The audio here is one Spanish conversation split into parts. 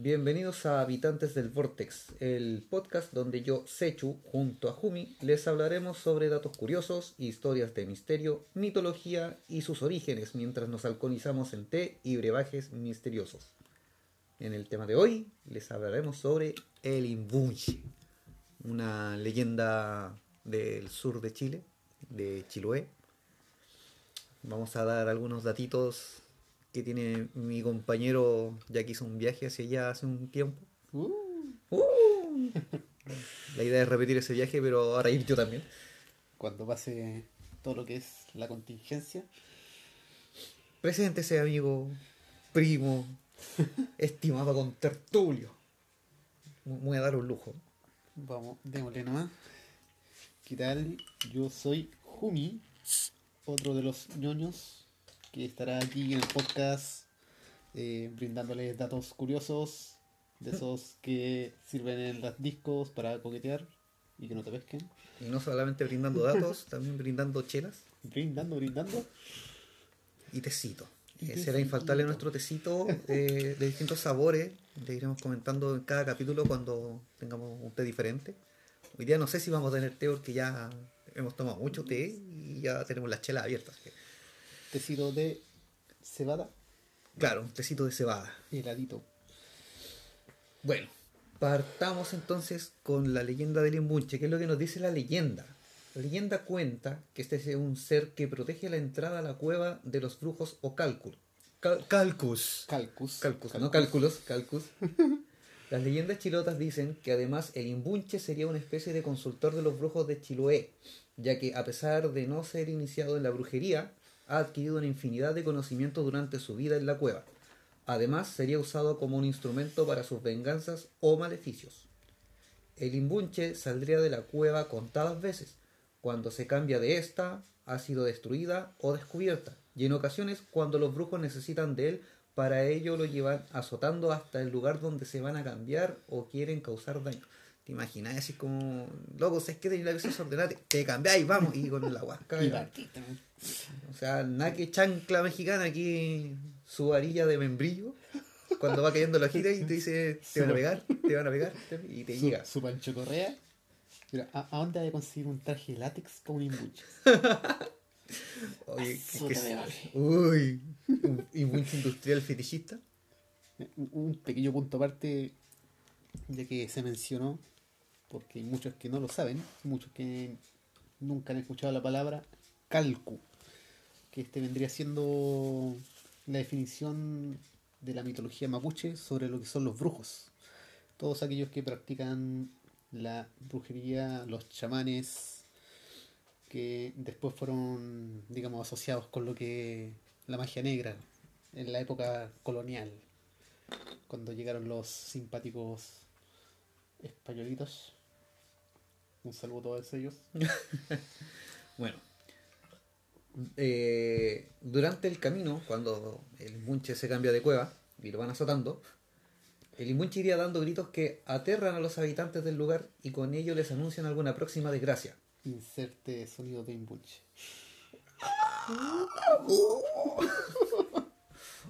Bienvenidos a Habitantes del Vortex, el podcast donde yo, Sechu, junto a Jumi, les hablaremos sobre datos curiosos, historias de misterio, mitología y sus orígenes mientras nos alcoholizamos en té y brebajes misteriosos. En el tema de hoy les hablaremos sobre el Imbunchi, una leyenda del sur de Chile, de Chiloé. Vamos a dar algunos datitos que tiene mi compañero, ya que hizo un viaje hacia allá hace un tiempo. Uh, ¡Uh! La idea es repetir ese viaje, pero ahora ir yo también. cuando pase todo lo que es la contingencia, Preséntese, amigo, primo, estimado con tertulio. Me Voy a dar un lujo. vamos, démosle nomás. ¿Qué tal? Yo soy Jumi, otro de los ñoños que estará aquí en el podcast eh, brindándoles datos curiosos, de esos que sirven en los discos para coquetear y que no te pesquen. Y no solamente brindando datos, también brindando chelas Brindando, brindando. y tecito. Y Eh, será infaltable nuestro tecito eh, de distintos sabores. Le iremos comentando en cada capítulo cuando tengamos un té diferente. Hoy día no sé si vamos a tener té porque ya hemos tomado mucho té y ya tenemos las chelas abiertas. Tecido de cebada, Claro, un tecito de cebada. heladito. Bueno, partamos entonces con la leyenda del Imbunche, que es lo que nos dice la leyenda. La leyenda cuenta que este es un ser que protege la entrada a la cueva de los brujos o cálculos. calcus. Calcus. Calcus, no cálculos, calcus. Las leyendas chilotas dicen que además el imbunche sería una especie de consultor de los brujos de Chiloé, ya que a pesar de no ser iniciado en la brujería, ha adquirido una infinidad de conocimientos durante su vida en la cueva. Además, sería usado como un instrumento para sus venganzas o maleficios. El imbunche saldría de la cueva contadas veces. Cuando se cambia de esta, ha sido destruida o descubierta. Y en ocasiones, cuando los brujos necesitan de él, para ello lo llevan azotando hasta el lugar donde se van a cambiar o quieren causar daño. ¿Te imaginas? Así como, loco, ¿sabes qué? Tenéis la visión desordenada, te- te cambiáis, vamos, y con la huasca. Y partiste, ¿no? O sea, nada que chancla mexicana aquí, su varilla de membrillo, cuando va cayendo la gira y te dice, te van a pegar, te van a pegar, y te su, llega. su Pancho Correa. Mira, ¿a, a dónde hay que conseguir un traje látex con un imbuche? Oye, que- de baile. uy, un, y mucho industrial fetichista. Un un pequeño punto aparte, ya que se mencionó, porque hay muchos que no lo saben, muchos que nunca han escuchado la palabra calcu, que este vendría siendo la definición de la mitología mapuche sobre lo que son los brujos. Todos aquellos que practican la brujería, los chamanes, que después fueron, digamos, asociados con lo que la magia negra en la época colonial, cuando llegaron los simpáticos españolitos. Un saludo a todos ellos. Bueno, eh, durante el camino, cuando el imbunche se cambia de cueva y lo van azotando, el imbunche iría dando gritos que aterran a los habitantes del lugar y con ello les anuncian alguna próxima desgracia. Inserte sonido de imbuche.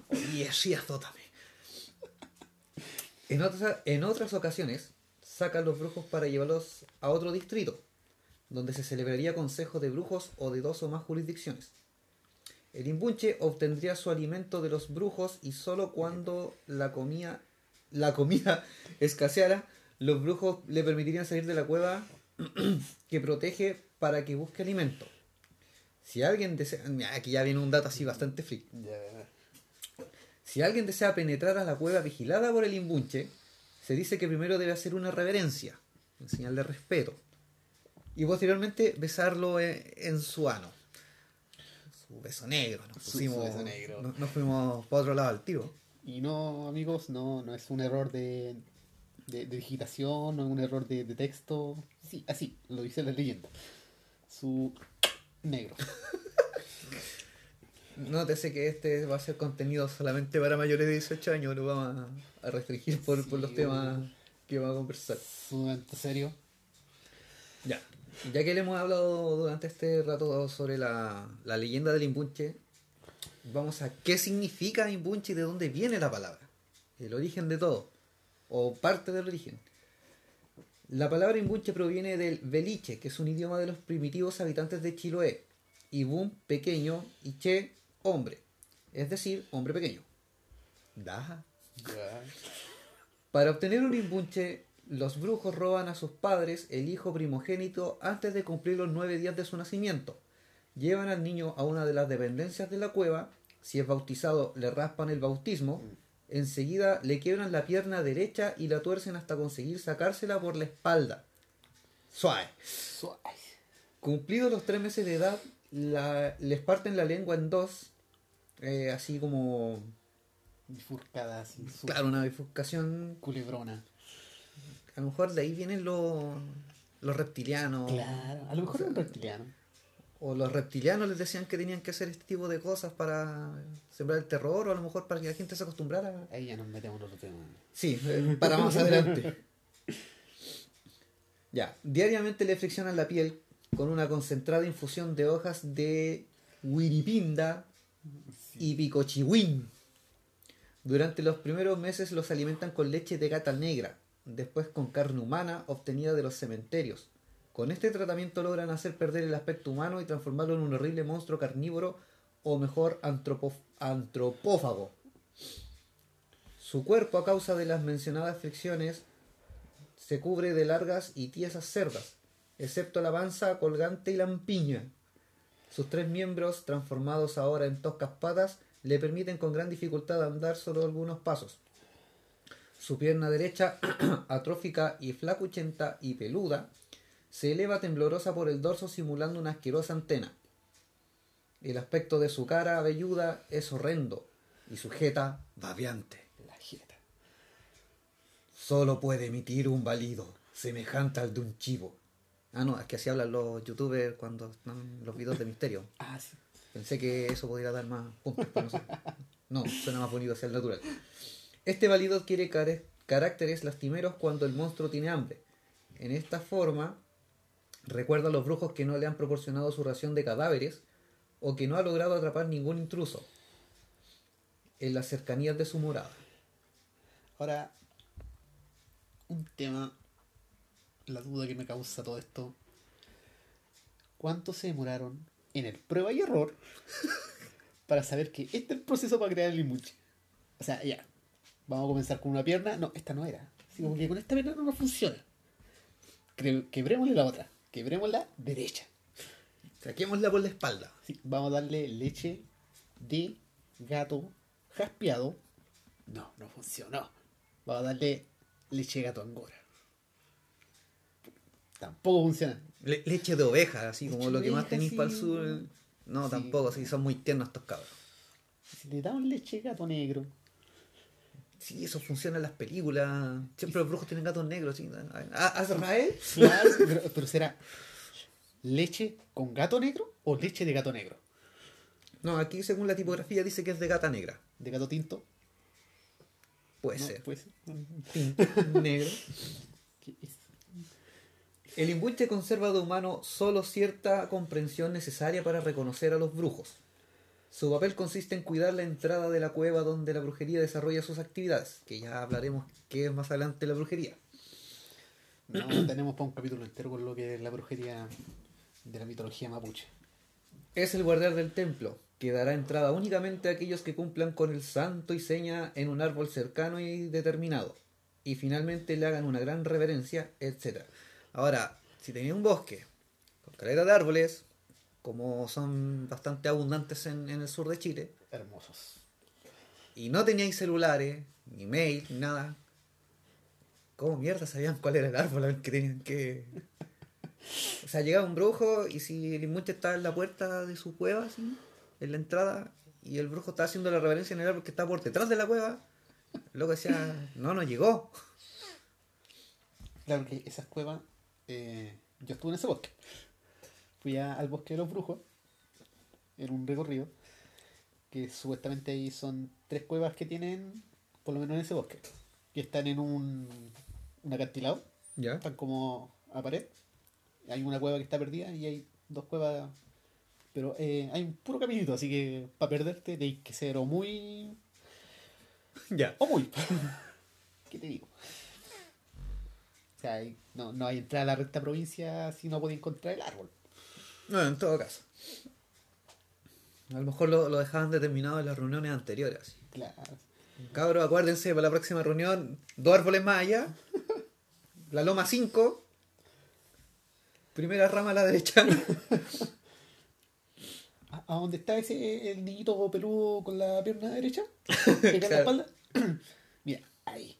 Oye, sí, azótame. En en otras ocasiones, sacan los brujos para llevarlos a otro distrito, donde se celebraría consejo de brujos o de dos o más jurisdicciones. El imbunche obtendría su alimento de los brujos y solo cuando la comida, la comida escaseara, los brujos le permitirían salir de la cueva que protege para que busque alimento. Si alguien desea... mira, Aquí ya viene un dato así bastante freak. Si alguien desea penetrar a la cueva vigilada por el imbunche, se dice que primero debe hacer una reverencia, en señal de respeto, y posteriormente besarlo en, en su ano. Su beso negro, nos pusimos, su beso negro. Nos, nos fuimos para otro lado al tiro. Y no, amigos, no, no es un error de, de, de digitación, no es un error de, de texto. Sí, así, lo dice la leyenda. Su negro. Nótese que este va a ser contenido solamente para mayores de 18 años, lo vamos a, a restringir por, por los temas que vamos a conversar. Sumamente serio. Ya. Ya que le hemos hablado durante este rato sobre la, la leyenda del imbunche, vamos a qué significa imbunche y de dónde viene la palabra. El origen de todo. o parte del origen. La palabra imbunche proviene del beliche, que es un idioma de los primitivos habitantes de Chiloé, y bum, pequeño, y che, hombre, es decir, hombre pequeño. Da. Para obtener un imbunche, los brujos roban a sus padres el hijo primogénito antes de cumplir los nueve días de su nacimiento. Llevan al niño a una de las dependencias de la cueva. Si es bautizado, le raspan el bautismo. Enseguida le quiebran la pierna derecha y la tuercen hasta conseguir sacársela por la espalda. Suave. Suave. Cumplidos los tres meses de edad, la- les parten la lengua en dos, eh, así como, Bifurcada así, claro, una bifurcación. culebrona. A lo mejor de ahí vienen los, los reptilianos. Claro, a lo mejor O sea, es un reptiliano. O los reptilianos les decían que tenían que hacer este tipo de cosas para sembrar el terror, o a lo mejor para que la gente se acostumbrara. Ahí ya nos metemos en otro tema. Sí, eh, para más adelante. Ya, diariamente le friccionan la piel con una concentrada infusión de hojas de wiripinda y picochihuín. Durante los primeros meses los alimentan con leche de gata negra, después con carne humana obtenida de los cementerios. Con este tratamiento logran hacer perder el aspecto humano y transformarlo en un horrible monstruo carnívoro o mejor antropófago. Su cuerpo, a causa de las mencionadas fricciones, se cubre de largas y tiesas cerdas, excepto la panza colgante y lampiña. Sus tres miembros, transformados ahora en toscas patas, le permiten con gran dificultad andar solo algunos pasos. Su pierna derecha, atrófica y flacuchenta y peluda, se eleva temblorosa por el dorso simulando una asquerosa antena. El aspecto de su cara velluda es horrendo y su jeta babeante. La jeta. Solo puede emitir un balido semejante al de un chivo. Ah, no, es que así hablan los youtubers cuando están los videos de misterio. Ah, sí. Pensé que eso podría dar más puntos, pero no sé. No, suena más bonito hacia el natural. Este balido adquiere care- caracteres lastimeros cuando el monstruo tiene hambre. En esta forma, recuerda a los brujos que no le han proporcionado su ración de cadáveres o que no ha logrado atrapar ningún intruso en las cercanías de su morada. Ahora, un tema, la duda que me causa todo esto. ¿Cuánto se demoraron en el prueba y error para saber que este es el proceso para crear el inmuche? O sea, ya, vamos a comenzar con una pierna. No, esta no era. Así como que con esta pierna no nos funciona. Quebrémosle la otra. Quebremos la derecha. Saquémosla por la espalda. Sí, vamos a darle leche de gato jaspeado. No, no funcionó. Vamos a darle leche de gato angora. Tampoco funciona. Le- leche de oveja, así como Leche lo que más tenéis sí. para el sur. No, Sí. tampoco, sí, son muy tiernos estos cabros. Si le damos leche de gato negro. Sí, eso funciona en las películas. Siempre los brujos tienen gatos negros. ¿sí? ¿A- ¿Azrael? Claro, pero, pero será leche con gato negro o leche de gato negro. No, aquí según la tipografía dice que es de gata negra. De gato tinto. Puede No, ser. Puede ser. Tinto negro. ¿Qué es? El imbuche conserva de humano solo cierta comprensión necesaria para reconocer a los brujos. Su papel consiste en cuidar la entrada de la cueva donde la brujería desarrolla sus actividades, que ya hablaremos qué es más adelante la brujería. No, tenemos para un capítulo entero con lo que es la brujería de la mitología mapuche. Es el guardián del templo, que dará entrada únicamente a aquellos que cumplan con el santo y seña en un árbol cercano y determinado, y finalmente le hagan una gran reverencia, etc. Ahora, si tenía un bosque con caleta de árboles, como son bastante abundantes en, en el sur de Chile, Hermosos. y no teníais celulares, ni mail, ni nada, ¿cómo mierda sabían cuál era el árbol que tenían que... O sea, llegaba un brujo y si el inmute estaba en la puerta de su cueva, así, en la entrada, y el brujo estaba haciendo la reverencia en el árbol que está por detrás de la cueva, luego decía, no, no llegó. Claro que esas cuevas, eh, yo estuve en ese bosque. Fui a- al bosque de los brujos, en un recorrido, que supuestamente ahí son tres cuevas que tienen, por lo menos en ese bosque, que están en un, un acantilado, ¿Ya? están como a pared. Hay una cueva que está perdida y hay dos cuevas, pero eh, hay un puro caminito, así que para perderte tenéis que ser o muy Ya. o muy. ¿Qué te digo? O sea, no, no hay entrada a la recta provincia si no podía encontrar el árbol. No, en todo caso. A lo mejor lo, lo dejaban determinado en las reuniones anteriores. Claro. Cabros, acuérdense para la próxima reunión, dos árboles más allá. La loma 5. Primera rama a la derecha. ¿A, a dónde está ese el niñito peludo con la pierna derecha? ¿Pegado en la Claro. espalda? Mira, ahí.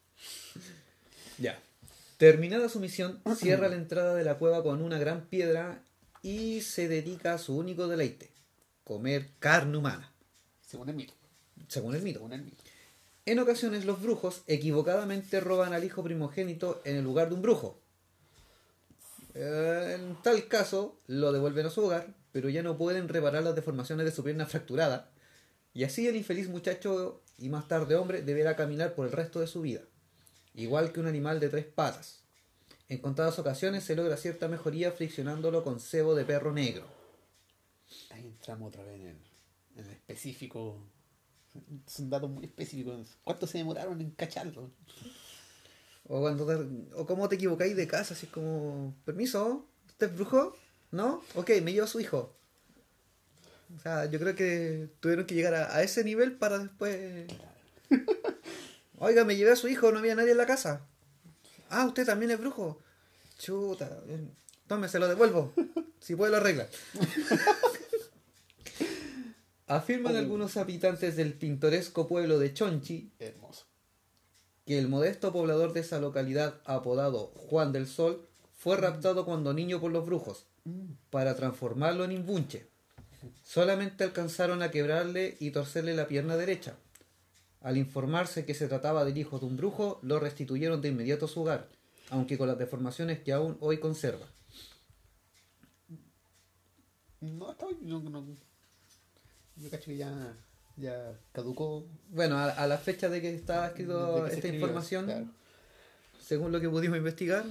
Ya. Terminada su misión, cierra la entrada de la cueva con una gran piedra y se dedica a su único deleite, comer carne humana, Según el mito. según el mito. Según el mito. En ocasiones los brujos equivocadamente roban al hijo primogénito en el lugar de un brujo. En tal caso, lo devuelven a su hogar, pero ya no pueden reparar las deformaciones de su pierna fracturada. Y así el infeliz muchacho y más tarde hombre deberá caminar por el resto de su vida, igual que un animal de tres patas. En contadas ocasiones se logra cierta mejoría friccionándolo con cebo de perro negro. Ahí entramos otra vez en el, en el específico. Son datos muy específicos. ¿Cuánto se demoraron en cacharlo? O cuando te- o cómo te equivocáis de casa, así como, permiso, ¿usted es brujo? ¿No? Ok, me llevo a su hijo. O sea, yo creo que tuvieron que llegar a, a ese nivel para después... Oiga, me llevé a su hijo, no había nadie en la casa. Ah, usted también es brujo. Chuta, bien. tome, se lo devuelvo. Si puede lo arregla. Afirman algunos habitantes del pintoresco pueblo de Chonchi Hermoso. que el modesto poblador de esa localidad, apodado Juan del Sol, fue raptado cuando niño por los brujos, para transformarlo en imbunche. Solamente alcanzaron a quebrarle y torcerle la pierna derecha. Al informarse que se trataba del hijo de un brujo, lo restituyeron de inmediato a su hogar, aunque con las deformaciones que aún hoy conserva. No, hasta hoy no, no- Yo cacho que ya, ya caducó. Bueno, a, a la fecha de que estaba escrito que esta escribió, información, claro. según lo que pudimos investigar,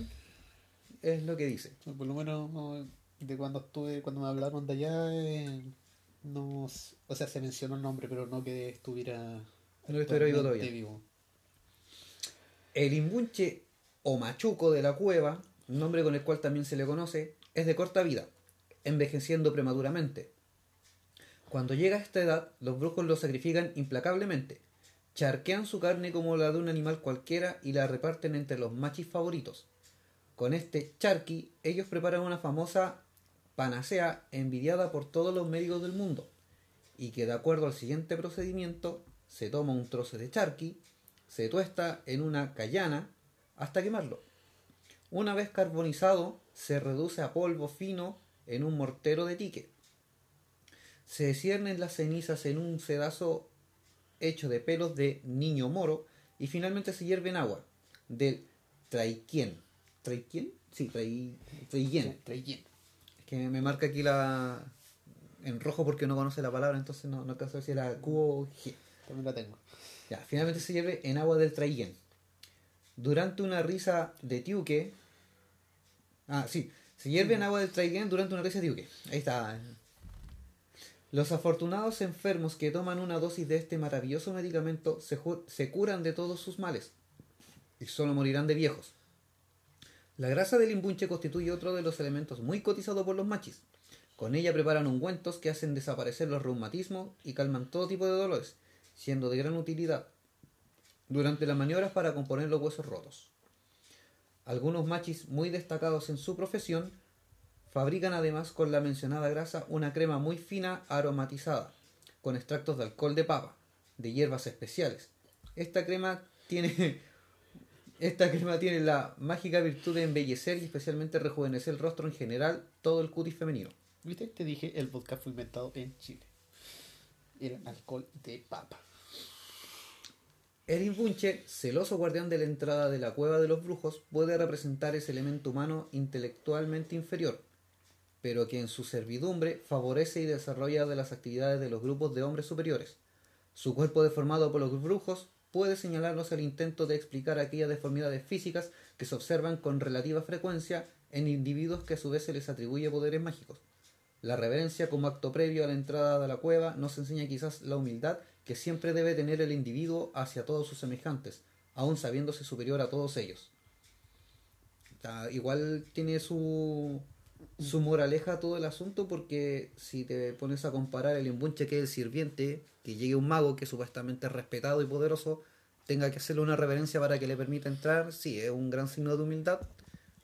es lo que dice. Por lo menos no, de cuando estuve, cuando me hablaron de allá, eh, no, o sea, se mencionó el nombre, pero no que estuviera, No todavía. vivo. El imbunche o machuco de la cueva, nombre con el cual también se le conoce, es de corta vida, envejeciendo prematuramente. Cuando llega a esta edad, los brujos lo sacrifican implacablemente, charquean su carne como la de un animal cualquiera y la reparten entre los machis favoritos. Con este charqui, ellos preparan una famosa panacea envidiada por todos los médicos del mundo, y que de acuerdo al siguiente procedimiento, se toma un trozo de charqui, se tuesta en una cayana hasta quemarlo. Una vez carbonizado, se reduce a polvo fino en un mortero de tique. Se ciernen las cenizas en un sedazo hecho de pelos de niño moro y finalmente se hierve en agua del traiquien. ¿Traiquien? Sí, trai. Es que me marca aquí la en rojo porque no conoce la palabra, entonces no, no alcanzo a G. También la tengo. Ya, finalmente se hierve en agua del traillén. Durante una risa de tiuque. Ah, sí. Se hierve en agua del traillén durante una risa de tiuque. Ahí está. Los afortunados enfermos que toman una dosis de este maravilloso medicamento se, se curan de todos sus males. Y solo morirán de viejos. La grasa del imbunche constituye otro de los elementos muy cotizados por los machis. Con ella preparan ungüentos que hacen desaparecer los reumatismos y calman todo tipo de dolores, siendo de gran utilidad durante las maniobras para componer los huesos rotos. Algunos machis muy destacados en su profesión fabrican además con la mencionada grasa una crema muy fina aromatizada, con extractos de alcohol de papa, de hierbas especiales. Esta crema tiene esta crema tiene la mágica virtud de embellecer y especialmente rejuvenecer el rostro en general, todo el cutis femenino. ¿Viste? Te dije, el vodka fue inventado en Chile. Era alcohol de papa. El imbunche, celoso guardián de la entrada de la cueva de los brujos, puede representar ese elemento humano intelectualmente inferior, pero que en su servidumbre favorece y desarrolla de las actividades de los grupos de hombres superiores. Su cuerpo deformado por los brujos puede señalarnos el intento de explicar aquellas deformidades físicas que se observan con relativa frecuencia en individuos que a su vez se les atribuye poderes mágicos. La reverencia como acto previo a la entrada de la cueva nos enseña quizás la humildad que siempre debe tener el individuo hacia todos sus semejantes, aun sabiéndose superior a todos ellos. Igual tiene su, su moraleja todo el asunto porque si te pones a comparar el imbunche que es el sirviente, que llegue un mago que supuestamente es respetado y poderoso, tenga que hacerle una reverencia para que le permita entrar, sí, es un gran signo de humildad.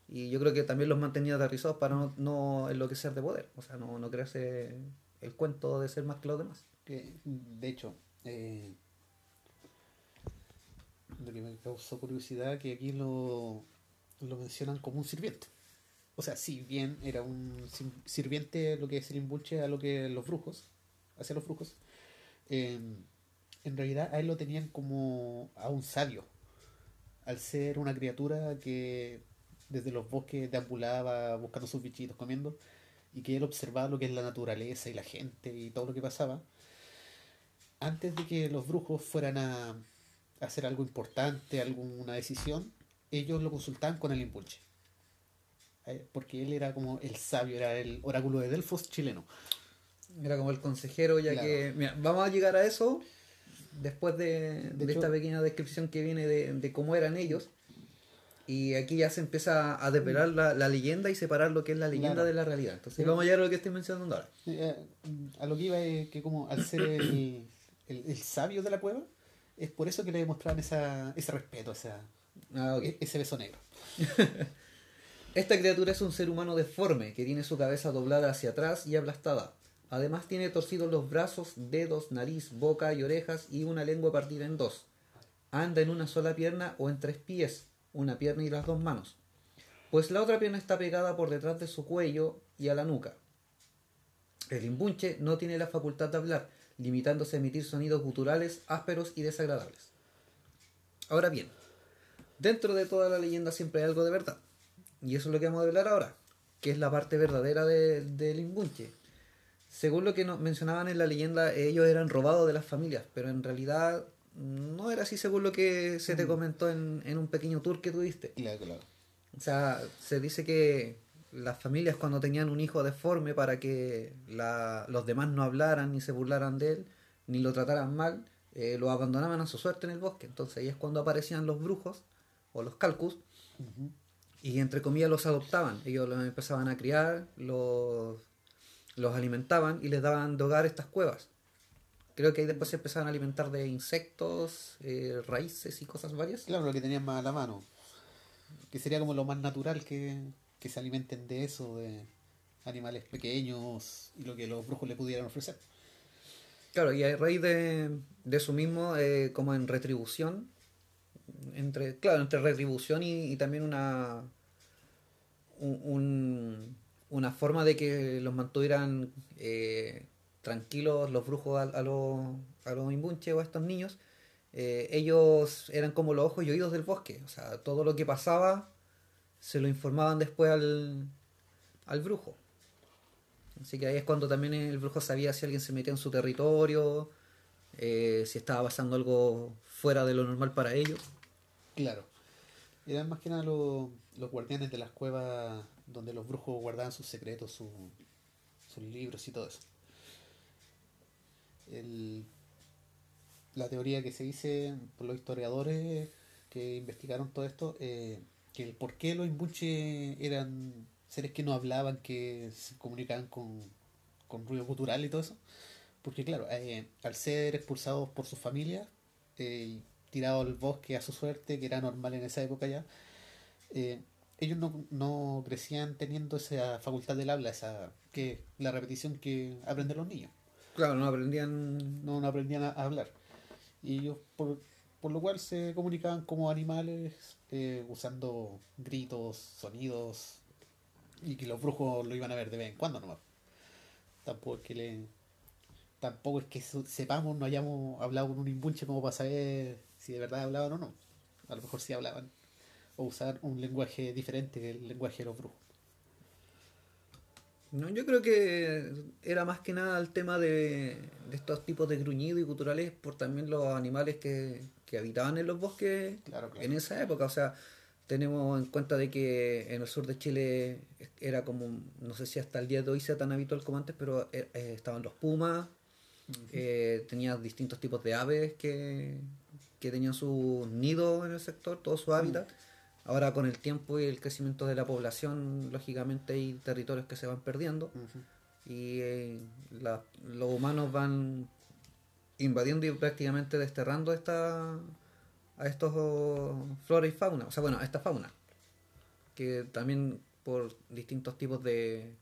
Y yo creo que también los mantenía aterrizados para no, no enloquecer de poder, o sea, no, no crearse el cuento de ser más que los demás. Que, de hecho, eh, lo que me causó curiosidad que aquí lo, lo mencionan como un sirviente. O sea, si bien era un sirviente lo que es el imbulche a lo que los brujos, hacia los brujos, eh, en realidad a él lo tenían como a un sabio, al ser una criatura que desde los bosques deambulaba buscando sus bichitos, comiendo, y que él observaba lo que es la naturaleza y la gente y todo lo que pasaba, antes de que los brujos fueran a, a hacer algo importante, alguna decisión, ellos lo consultaban con el impulche. Eh, Porque él era como el sabio, era el oráculo de Delfos chileno. Era como el consejero, ya Claro. que. Mira, vamos a llegar a eso después de, De de hecho- esta pequeña descripción que viene de, de cómo eran ellos. Y aquí ya se empieza a desvelar la, la leyenda y separar lo que es la leyenda Claro. de la realidad. Entonces, Pero- vamos a llegar a lo que estoy mencionando ahora. Eh, a lo que iba es que como al ser el, el- el sabio de la cueva, es por eso que le demostraban esa, ese respeto, esa, Ah, e- ese beso negro. Esta criatura es un ser humano deforme que tiene su cabeza doblada hacia atrás y aplastada. Además tiene torcidos los brazos, dedos, nariz, boca y orejas y una lengua partida en dos. Anda en una sola pierna o en tres pies, una pierna y las dos manos. Pues la otra pierna está pegada por detrás de su cuello y a la nuca. El imbunche no tiene la facultad de hablar, limitándose a emitir sonidos guturales ásperos y desagradables. Ahora bien, dentro de toda la leyenda siempre hay algo de verdad. Y eso es lo que vamos a hablar ahora, que es la parte verdadera de- del imbunche. Según lo que nos mencionaban en la leyenda, ellos eran robados de las familias, pero en realidad no era así según lo que se te comentó en, en un pequeño tour que tuviste. Claro, claro. O sea, se dice que las familias cuando tenían un hijo deforme para que la- los demás no hablaran ni se burlaran de él, ni lo trataran mal, eh, lo abandonaban a su suerte en el bosque. Entonces ahí es cuando aparecían los brujos o los calcus y entre comillas los adoptaban. Ellos los empezaban a criar, los, los alimentaban y les daban de hogar estas cuevas. Creo que ahí después se empezaban a alimentar de insectos, eh, raíces y cosas varias. Claro, lo que tenían más a la mano. Que sería como lo más natural que, que se alimenten de eso, de animales pequeños y lo que los brujos le pudieran ofrecer. Claro, y a raíz de, de eso mismo, eh, como en retribución, entre, claro, entre retribución y, también una un- un- una forma de que los mantuvieran eh, tranquilos los brujos a, los a los o a estos niños, eh, ellos eran como los ojos y oídos del bosque, o sea, todo lo que pasaba se lo informaban después al, al brujo. Así que ahí es cuando también el brujo sabía si alguien se metía en su territorio, eh, si estaba pasando algo fuera de lo normal para ellos. Claro. Eran más que nada los, guardianes de las cuevas donde los brujos guardaban sus secretos, su- sus libros y todo eso. El- la teoría que se dice por los historiadores que investigaron todo esto, eh, que el por qué los imbuches eran seres que no hablaban, que se comunicaban con, con ruido cultural y todo eso. Porque claro, eh, al ser expulsados por sus familias, eh, tirados al bosque a su suerte, que era normal en esa época ya, eh, ellos no, no crecían teniendo esa facultad del habla, esa que la repetición que aprenden los niños. Claro, no aprendían. No, no aprendían a, a hablar. Y ellos, por, por lo cual, se comunicaban como animales, eh, usando gritos, sonidos, y que los brujos lo iban a ver de vez en cuando nomás. Tampoco es que le tampoco es que sepamos, no hayamos hablado con un imbunche como para saber si de verdad hablaban o no. A lo mejor sí hablaban. O usar un lenguaje diferente que el lenguaje de los brujos. No, yo creo que era más que nada el tema de, de estos tipos de gruñidos y culturales por también los animales que, que habitaban en los bosques Claro, claro. en esa época. O sea, tenemos en cuenta de que en el sur de Chile era como, no sé si hasta el día de hoy sea tan habitual como antes, pero eh, eh, estaban los pumas, eh, tenía distintos tipos de aves que, que tenían sus nidos en el sector, todo su hábitat. Ahora con el tiempo y el crecimiento de la población, lógicamente hay territorios que se van perdiendo y eh, la- los humanos van invadiendo y prácticamente desterrando esta, a estos oh, flora y fauna, o sea, bueno, a esta fauna, que también por distintos tipos de,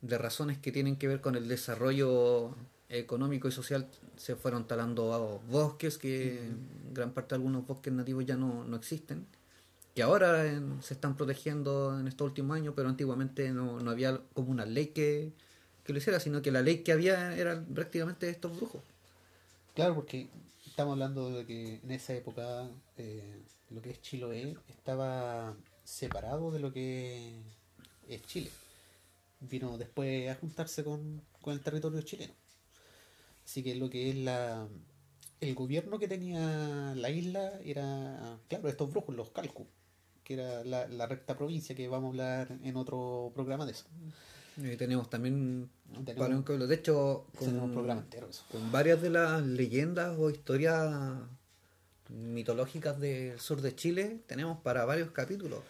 de razones que tienen que ver con el desarrollo económico y social se fueron talando a bosques que gran parte de algunos bosques nativos ya no, no existen que ahora en- se están protegiendo en estos últimos años pero antiguamente no, no había como una ley que, que lo hiciera sino que la ley que había era prácticamente estos brujos Claro, porque estamos hablando de que en esa época eh, lo que es Chiloé estaba separado de lo que es Chile. Vino después a juntarse con, con el territorio chileno. Así que lo que es la el gobierno que tenía la isla era, claro, estos brujos, los Calcu, que era la, la recta provincia que vamos a hablar en otro programa de eso. tenemos también Tenemos- para un pueblo de hecho un con, programa entero de eso. con varias de las leyendas o historias mitológicas del sur de Chile tenemos para varios capítulos.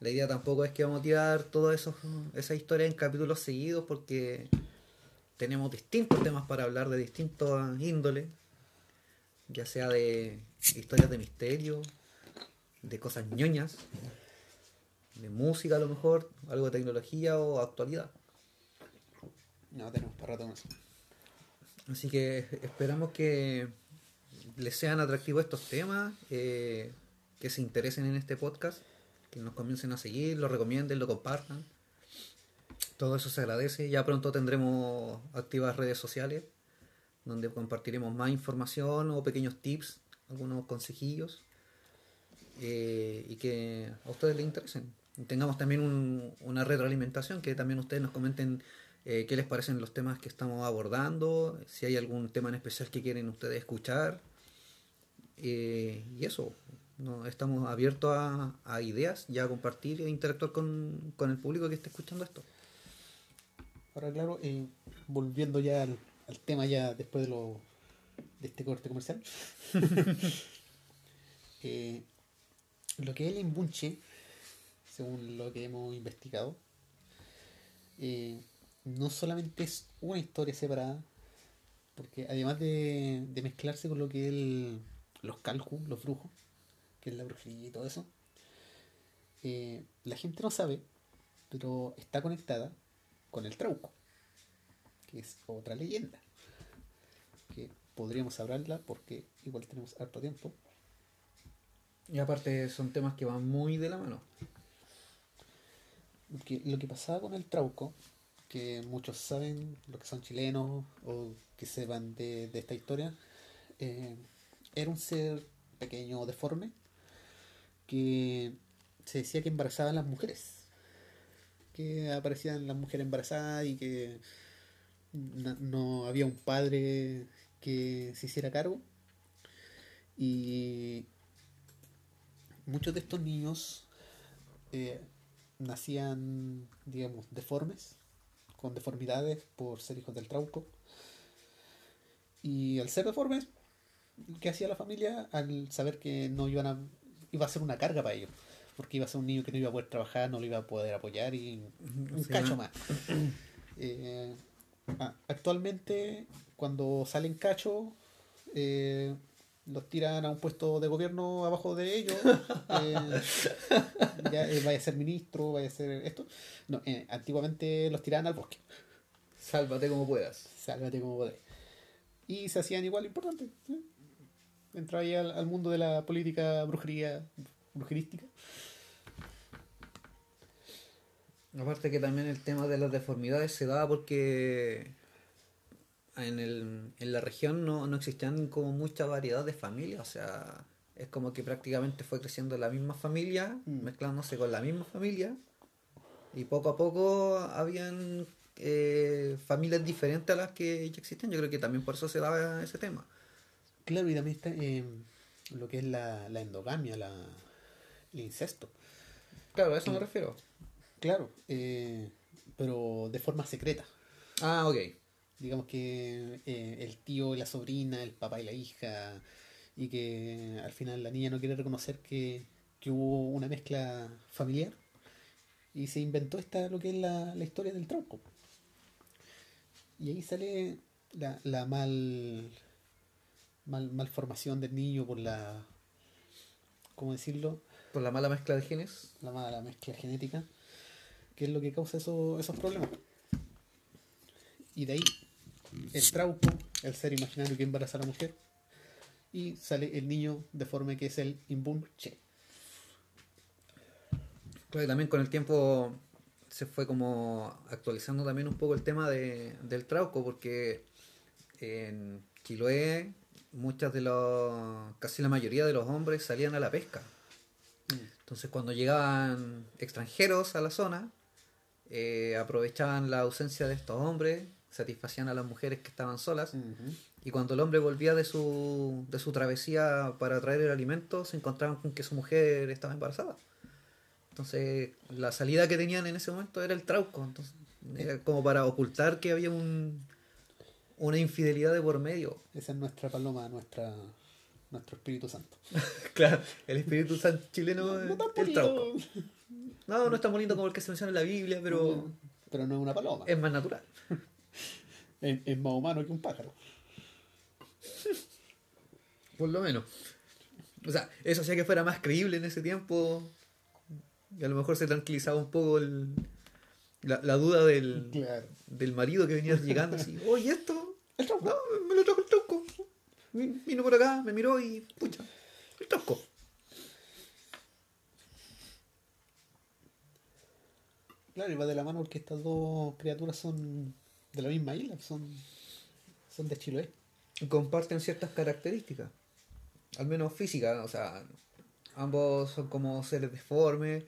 La idea tampoco es que vamos a tirar toda eso, esa historia en capítulos seguidos porque tenemos distintos temas para hablar de distintos índoles, ya sea de historias de misterio, de cosas ñoñas, de música a lo mejor, algo de tecnología o actualidad. No, tenemos para rato eso. Así que esperamos que les sean atractivos estos temas, eh, que se interesen en este podcast, que nos comiencen a seguir, lo recomienden, lo compartan. Todo eso se agradece. Ya pronto tendremos activas redes sociales donde compartiremos más información o pequeños tips, algunos consejillos eh, y que a ustedes les interesen. Tengamos también un- una retroalimentación, que también ustedes nos comenten eh, qué les parecen los temas que estamos abordando, si hay algún tema en especial que quieren ustedes escuchar. Eh, y eso, no, estamos abiertos a, a ideas y a compartir e interactuar con, con el público que esté escuchando esto. Ahora, claro, eh, volviendo ya al, al tema ya después de lo de este corte comercial. Eh, lo que es el imbunche, según lo que hemos investigado, eh, no solamente es una historia separada, porque además de, de mezclarse con lo que es el- los calcus, los brujos, que es la brujería y todo eso, eh, la gente no sabe, pero está conectada con el trauco, que es otra leyenda, que podríamos hablarla porque igual tenemos harto tiempo. Y aparte son temas que van muy de la mano. Porque lo que pasaba con el trauco, que muchos saben, los que son chilenos o que sepan de, de esta historia, eh, era un ser pequeño, deforme, que se decía que embarazaba a las mujeres. Que aparecían las mujeres embarazadas y que no, había un padre que se hiciera cargo. Y muchos de estos niños eh, nacían, digamos, deformes, con deformidades por ser hijos del trauco. Y al ser deformes, ¿qué hacía la familia? Al saber que no iban a, iba a ser una carga para ellos, porque iba a ser un niño que no iba a poder trabajar, no lo iba a poder apoyar y un Sí, cacho más. Eh, actualmente, cuando salen cacho, eh, los tiran a un puesto de gobierno abajo de ellos. eh, ya eh, vaya a ser ministro, vaya a ser esto. No, eh, antiguamente los tiraban al bosque. Sálvate como puedas. Sálvate como podés. Y se hacían igual importantes. ¿sí? Entraba ahí al, al mundo de la política brujería, brujerística. Aparte que también el tema de las deformidades se daba porque en, el, en la región no, no existían como mucha variedad de familias, o sea, es como que prácticamente fue creciendo la misma familia, Mm. mezclándose con la misma familia, y poco a poco habían eh, familias diferentes a las que ya existían, yo creo que también por eso se daba ese tema. Claro, y también está eh, lo que es la, la endogamia, la, el incesto. Claro, a eso me refiero. Claro, eh, pero de forma secreta. Ah, ok. Digamos que eh, el tío y la sobrina, el papá y la hija, y que al final la niña no quiere reconocer que, que hubo una mezcla familiar y se inventó esta lo que es la, la historia del tronco. Y ahí sale la, la mal, mal malformación del niño por la ¿cómo decirlo? Por la mala mezcla de genes. La mala mezcla genética, que es lo que causa eso- esos problemas. Y de ahí el trauco, el ser imaginario que embaraza a la mujer, y sale el niño deforme que es el imbunche. Claro, y también con el tiempo se fue como actualizando también un poco el tema de, del trauco, porque en Chiloé muchas de los, casi la mayoría de los hombres salían a la pesca. Entonces cuando llegaban extranjeros a la zona, eh, aprovechaban la ausencia de estos hombres, satisfacían a las mujeres que estaban solas, Ujú. y cuando el hombre volvía de su, de su travesía para traer el alimento, se encontraban con que su mujer estaba embarazada. Entonces, la salida que tenían en ese momento era el trauco. Entonces, era como para ocultar que había un, una infidelidad de por medio. Esa es nuestra paloma, nuestra, nuestro Espíritu Santo. Claro, el espíritu santo chileno No es tan el trauco. No, no es tan bonito como el que se menciona en la Biblia, pero Pero no es una paloma. es más natural. Es, es más humano que un pájaro. Por lo menos. O sea, eso hacía que fuera más creíble en ese tiempo. Y a lo mejor se tranquilizaba un poco el, la, la duda del, Claro. del marido que venía llegando así. Oye, esto. El trauco. No, me lo trajo el tronco. Vino por acá, me miró y. Pucha, el tronco. Claro, y va de la mano porque estas dos criaturas son de la misma isla, son, son de Chiloé. Y comparten ciertas características. Al menos físicas. O sea, ambos son como seres deformes.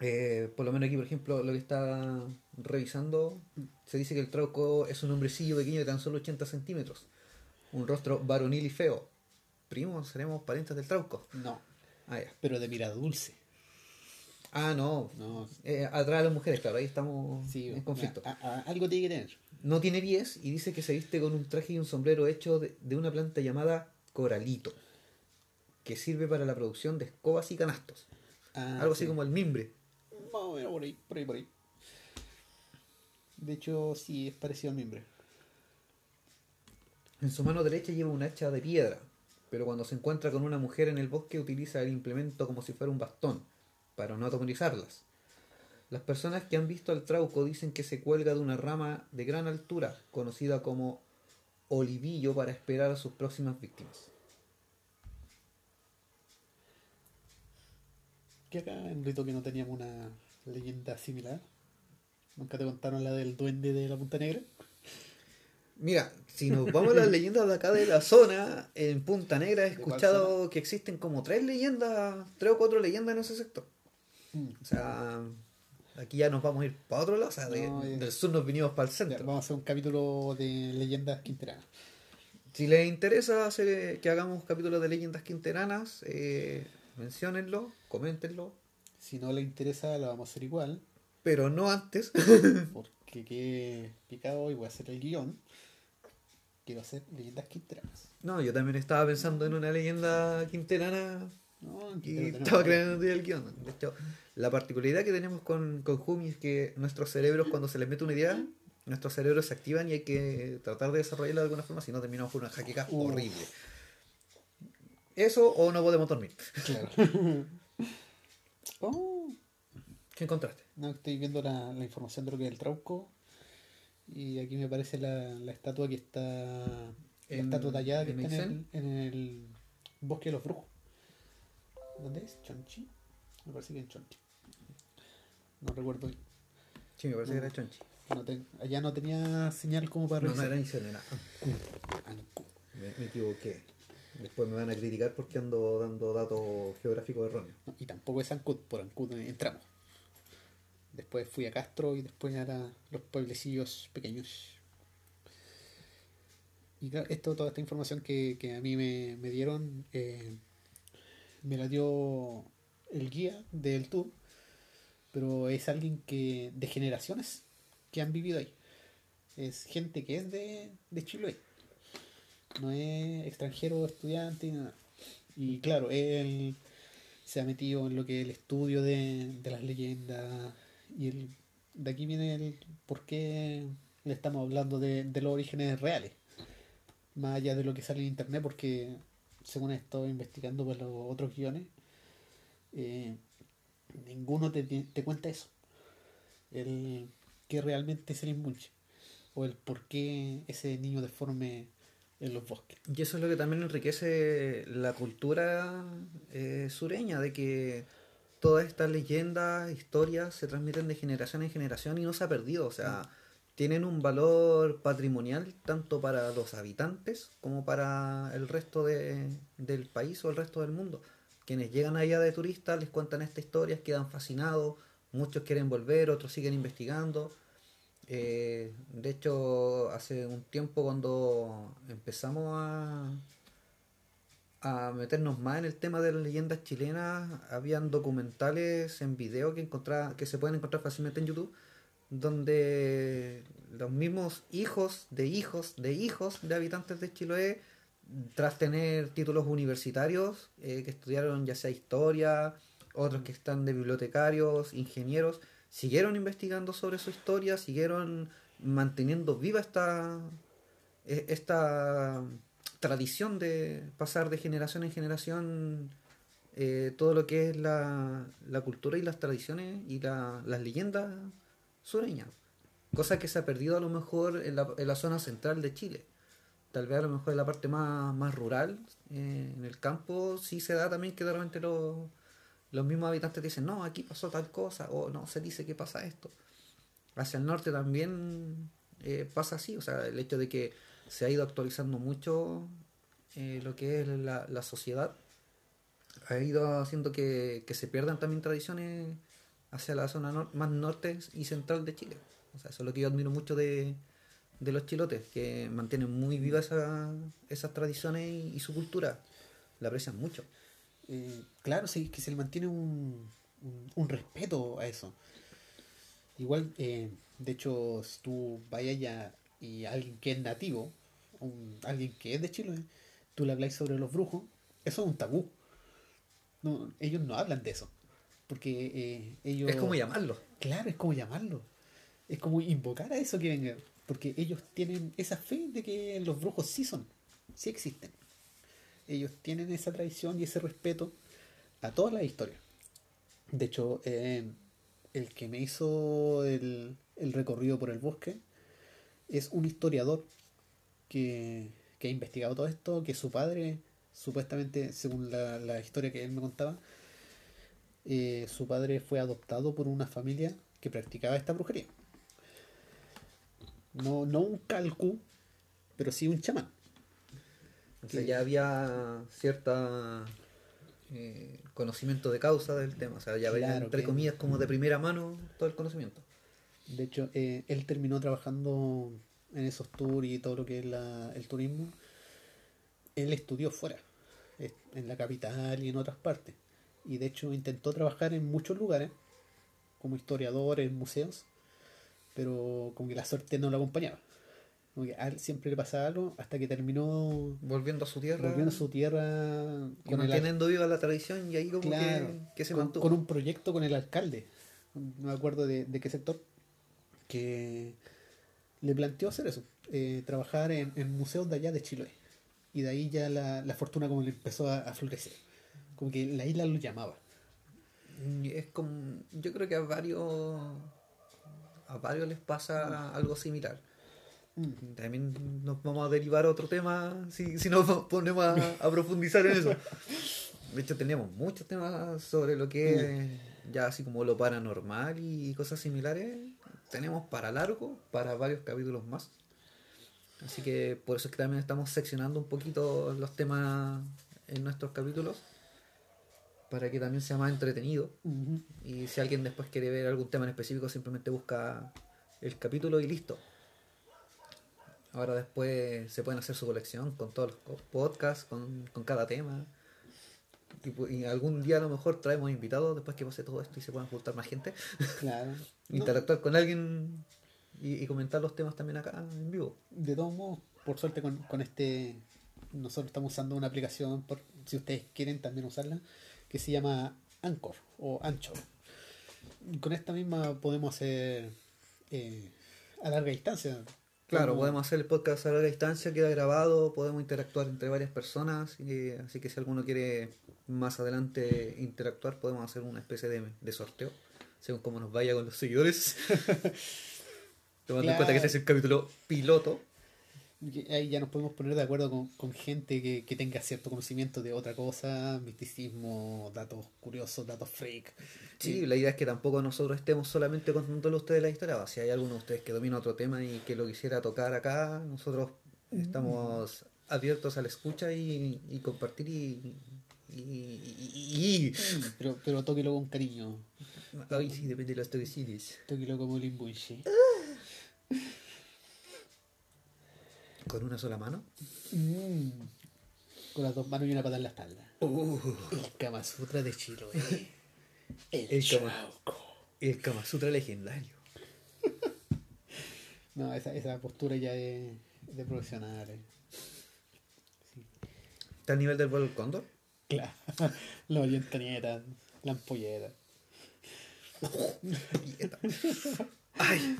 Eh, por lo menos aquí, por ejemplo, lo que está revisando, se dice que el trauco es un hombrecillo pequeño de tan solo 80 centímetros. Un rostro varonil y feo. Primos, seremos parientes del trauco. No, Ah, ya. pero de mirada dulce. Ah, no. No, Eh, atrás de las mujeres, claro, ahí estamos sí, en conflicto. a- a- algo tiene que tener. No tiene pies y dice que se viste con un traje y un sombrero hecho de, de una planta llamada coralito, que sirve para la producción de escobas y canastos. Ah, Algo así sí. como el mimbre. Por ahí, por ahí, por ahí. De hecho, sí, es parecido al mimbre. En su mano derecha lleva un hacha de piedra, pero cuando se encuentra con una mujer en el bosque utiliza el implemento como si fuera un bastón, para no atomizarlas. Las personas que han visto al trauco dicen que se cuelga de una rama de gran altura, conocida como olivillo, para esperar a sus próximas víctimas. Que acá en Rito que no teníamos una leyenda similar. ¿Nunca te contaron la del duende de la Punta Negra? Mira, si nos vamos a las leyendas de acá de la zona, en Punta Negra he ¿De cuál escuchado que existen como tres leyendas, tres o cuatro leyendas en ese sector. Mm. O sea, aquí ya nos vamos a ir para otro lado, o sea, de- No, ya. del sur nos vinimos para el Ya, centro. vamos a hacer un capítulo de leyendas quinteranas. Si les interesa hacer que hagamos capítulos de leyendas quinteranas, eh, menciónenlo, coméntenlo, Si no le interesa, lo vamos a hacer igual. pero no antes. Porque qué picado y voy a hacer el guion. Quiero hacer leyendas quinteranas. no, yo también estaba pensando en una leyenda quinterana No, tenemos estaba creando el guion. De hecho, la particularidad que tenemos con, con Jumi es que nuestros cerebros, cuando se les mete una idea, nuestros cerebros se activan y hay que tratar de desarrollarla de alguna forma, si no terminamos por una jaqueca Uh. horrible. Eso o no podemos dormir. Claro. oh, ¿Qué encontraste? no, estoy viendo la, la información de lo que es el trauco. Y aquí me parece la, la estatua que está. La estatua tallada que en está en el, Aysén. en el bosque de los brujos. ¿Dónde es? ¿Chonchi? Me parece que en Chonchi. No recuerdo bien. Sí, me parece No. que era Chonchi. No te- allá no tenía señal como para No, no revisar. era Aysén, era Ancu. Me, me equivoqué. Después me van a criticar porque ando dando datos geográficos erróneos. No, y tampoco es Ancud, por Ancud entramos. Después fui a Castro y después a la- los pueblecillos pequeños. Y claro, esto, toda esta información que, que a mí me, me dieron, eh, me la dio el guía del tour, pero es alguien que de generaciones que han vivido ahí. Es gente que es de, de Chiloé. No es extranjero, estudiante, ni nada. Y claro, él se ha metido en lo que es el estudio de, de las leyendas y el, de aquí viene el por qué le estamos hablando de, de los orígenes reales, más allá de lo que sale en internet, porque según he estado investigando por los otros guiones, eh, ninguno te, te cuenta eso, el que realmente es el imbunche, o el por qué ese niño deforme en los bosques. Y eso es lo que también enriquece la cultura eh, sureña, de que todas estas leyendas, historias se transmiten de generación en generación y no se ha perdido. O sea, tienen un valor patrimonial tanto para los habitantes como para el resto de, del país o el resto del mundo. Quienes llegan allá de turistas les cuentan estas historias, quedan fascinados, muchos quieren volver, otros siguen investigando. Eh, de hecho, hace un tiempo cuando empezamos a, a meternos más en el tema de las leyendas chilenas, habían documentales en video que encontrar, que se pueden encontrar fácilmente en YouTube, donde los mismos hijos de hijos de hijos de habitantes de Chiloé, tras tener títulos universitarios, eh, que estudiaron ya sea historia, otros que están de bibliotecarios, ingenieros, siguieron investigando sobre su historia, siguieron manteniendo viva esta, e, esta tradición de pasar de generación en generación eh, todo lo que es la, la, cultura y las tradiciones y la, las leyendas sureñas. Cosa que se ha perdido a lo mejor en la, en la zona central de Chile. Tal vez a lo mejor en la parte más, más rural, eh, en el campo, sí se da también que de repente los mismos habitantes dicen, no, aquí pasó tal cosa, o no, se dice que pasa esto. Hacia el norte también eh, pasa así, o sea, el hecho de que se ha ido actualizando mucho eh, lo que es la, la, sociedad, ha ido haciendo que, que, se pierdan también tradiciones hacia la zona más norte y central de Chile. O sea, eso es lo que yo admiro mucho de, de los chilotes, que mantienen muy vivas esa, esas tradiciones y, su cultura, la aprecian mucho. Eh, claro, sí, que se le mantiene un, un, respeto a eso. Igual, eh, de hecho, si tú vayas allá y alguien que es nativo, alguien que es de Chile, tú le habláis sobre los brujos, eso es un tabú. No, ellos no hablan de eso. Porque eh, ellos... Es como llamarlo. Claro, es como llamarlo. Es como invocar a eso que venga. Porque ellos tienen esa fe de que los brujos sí son, sí existen ellos tienen esa tradición y ese respeto a todas las historias. De hecho, eh, el que me hizo el, el, recorrido por el bosque es un historiador que, que, ha investigado todo esto, que su padre, supuestamente, según la, la historia que él me contaba, eh, su padre fue adoptado por una familia que practicaba esta brujería. No, no un calcu, pero sí un chamán. O sea, ya había cierta eh, conocimiento de causa del tema. O sea, ya había, claro, entre que... comillas, como de primera mano todo el conocimiento. De hecho, eh, él terminó trabajando en esos tours y todo lo que es la, el turismo. Él estudió fuera, en la capital y en otras partes. Y de hecho intentó trabajar en muchos lugares, como historiador en museos, pero como que la suerte no lo acompañaba. Como que a él siempre le pasaba algo hasta que terminó volviendo a su tierra. Volviendo a su tierra. Y manteniendo viva la tradición y ahí como claro, que, que, se con, mantuvo. Con un proyecto con el alcalde, no me acuerdo de, de qué sector, que le planteó hacer eso, eh, trabajar en, en, museos de allá de Chiloé. Y de ahí ya la, la fortuna como que empezó a, a, florecer. Como que la isla lo llamaba. Es como, yo creo que a varios, a varios les pasa algo similar también nos vamos a derivar a otro tema si, si nos ponemos a, a profundizar en eso. De hecho, tenemos muchos temas sobre lo que es ya así como lo paranormal y cosas similares. Tenemos para largo, para varios capítulos más. Así que por eso es que también estamos seccionando un poquito los temas en nuestros capítulos. Para que también sea más entretenido. Uh -huh. Y si alguien después quiere ver algún tema en específico, simplemente busca el capítulo y listo. Ahora después se pueden hacer su colección con todos los podcasts, con, con cada tema. Y, y, algún día a lo mejor traemos invitados después que pase todo esto y se puedan juntar más gente. Claro. Interactuar no. con alguien y, y, comentar los temas también acá en vivo. De todos modos, por suerte con, con este, nosotros estamos usando una aplicación, por, si ustedes quieren también usarla, que se llama Anchor o Anchor. Con esta misma podemos hacer eh, a larga distancia. Claro, podemos hacer el podcast a larga distancia, queda grabado, podemos interactuar entre varias personas, así que si alguno quiere más adelante interactuar, podemos hacer una especie de, de sorteo, según cómo nos vaya con los seguidores. Tomando en cuenta que este es el capítulo piloto. Ahí ya nos podemos poner de acuerdo con, con gente que, que tenga cierto conocimiento de otra cosa, misticismo, datos curiosos, datos freak. Sí, la idea es que tampoco nosotros estemos solamente contándole a ustedes la historia. Si hay alguno de ustedes que domina otro tema y que lo quisiera tocar acá, nosotros estamos abiertos a la escucha y, y compartir y... y, y- Pero, pero tóquelo con cariño. Ay, sí, depende de los toquecines. Tóquelo como el Imbunshi. ¿Con una sola mano? Mm. Con las dos manos y una pata en la espalda. Uh, El Kama Sutra de Chiloé. El, El Kama- el Kama Sutra legendario. No, esa, esa postura ya es de profesionales. Sí. ¿Está al nivel del vuelo del cóndor? Claro. La orientañeta, la ampolleta. Quieta. Ay.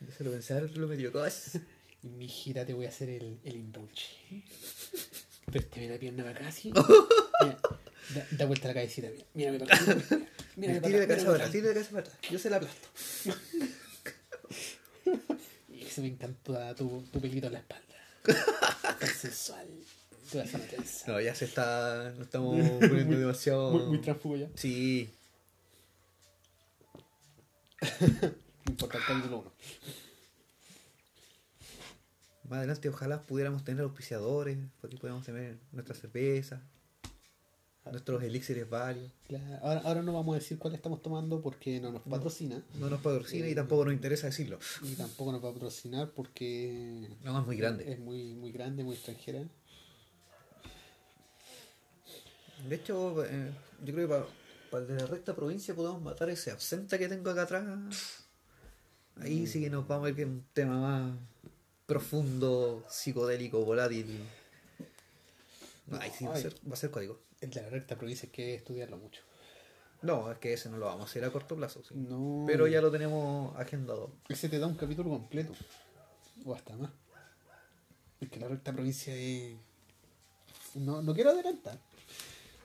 Yo se lo lo medio cosas. Y mi gira te voy a hacer el, el indulche. Préstame la pierna para acá, así. Mira, da, da vuelta la cabecita. Mira, mírame para acá. Mírame para Tira la cabeza para atrás, tira la cabeza para atrás. Yo se la aplasto. Y se me encantó tu, tu pelito en la espalda. Tan sensual. No, ya se está. Nos estamos poniendo demasiado. Muy, muy transfugo ya. Sí. No importa el 1. Más adelante, ojalá pudiéramos tener auspiciadores, porque podamos tener nuestras cervezas, nuestros elixires varios. Claro, ahora, ahora no vamos a decir cuál estamos tomando porque no nos patrocina. No nos patrocina y tampoco nos interesa decirlo. Y tampoco nos va a patrocinar porque No, es muy grande. es muy, muy grande, muy extranjera. De hecho, eh, yo creo que para, de la recta provincia podemos matar ese absenta que tengo acá atrás. Ahí sí que nos vamos a ver que es un tema más profundo, psicodélico, volátil. No, ahí sí va a Ay. ser, va a ser código. El de la recta provincia hay que estudiarlo mucho. No, es que ese no lo vamos a hacer a corto plazo, sí. No. Pero ya lo tenemos agendado. Ese te da un capítulo completo. O hasta más. Es que la recta provincia es. No, no quiero adelantar.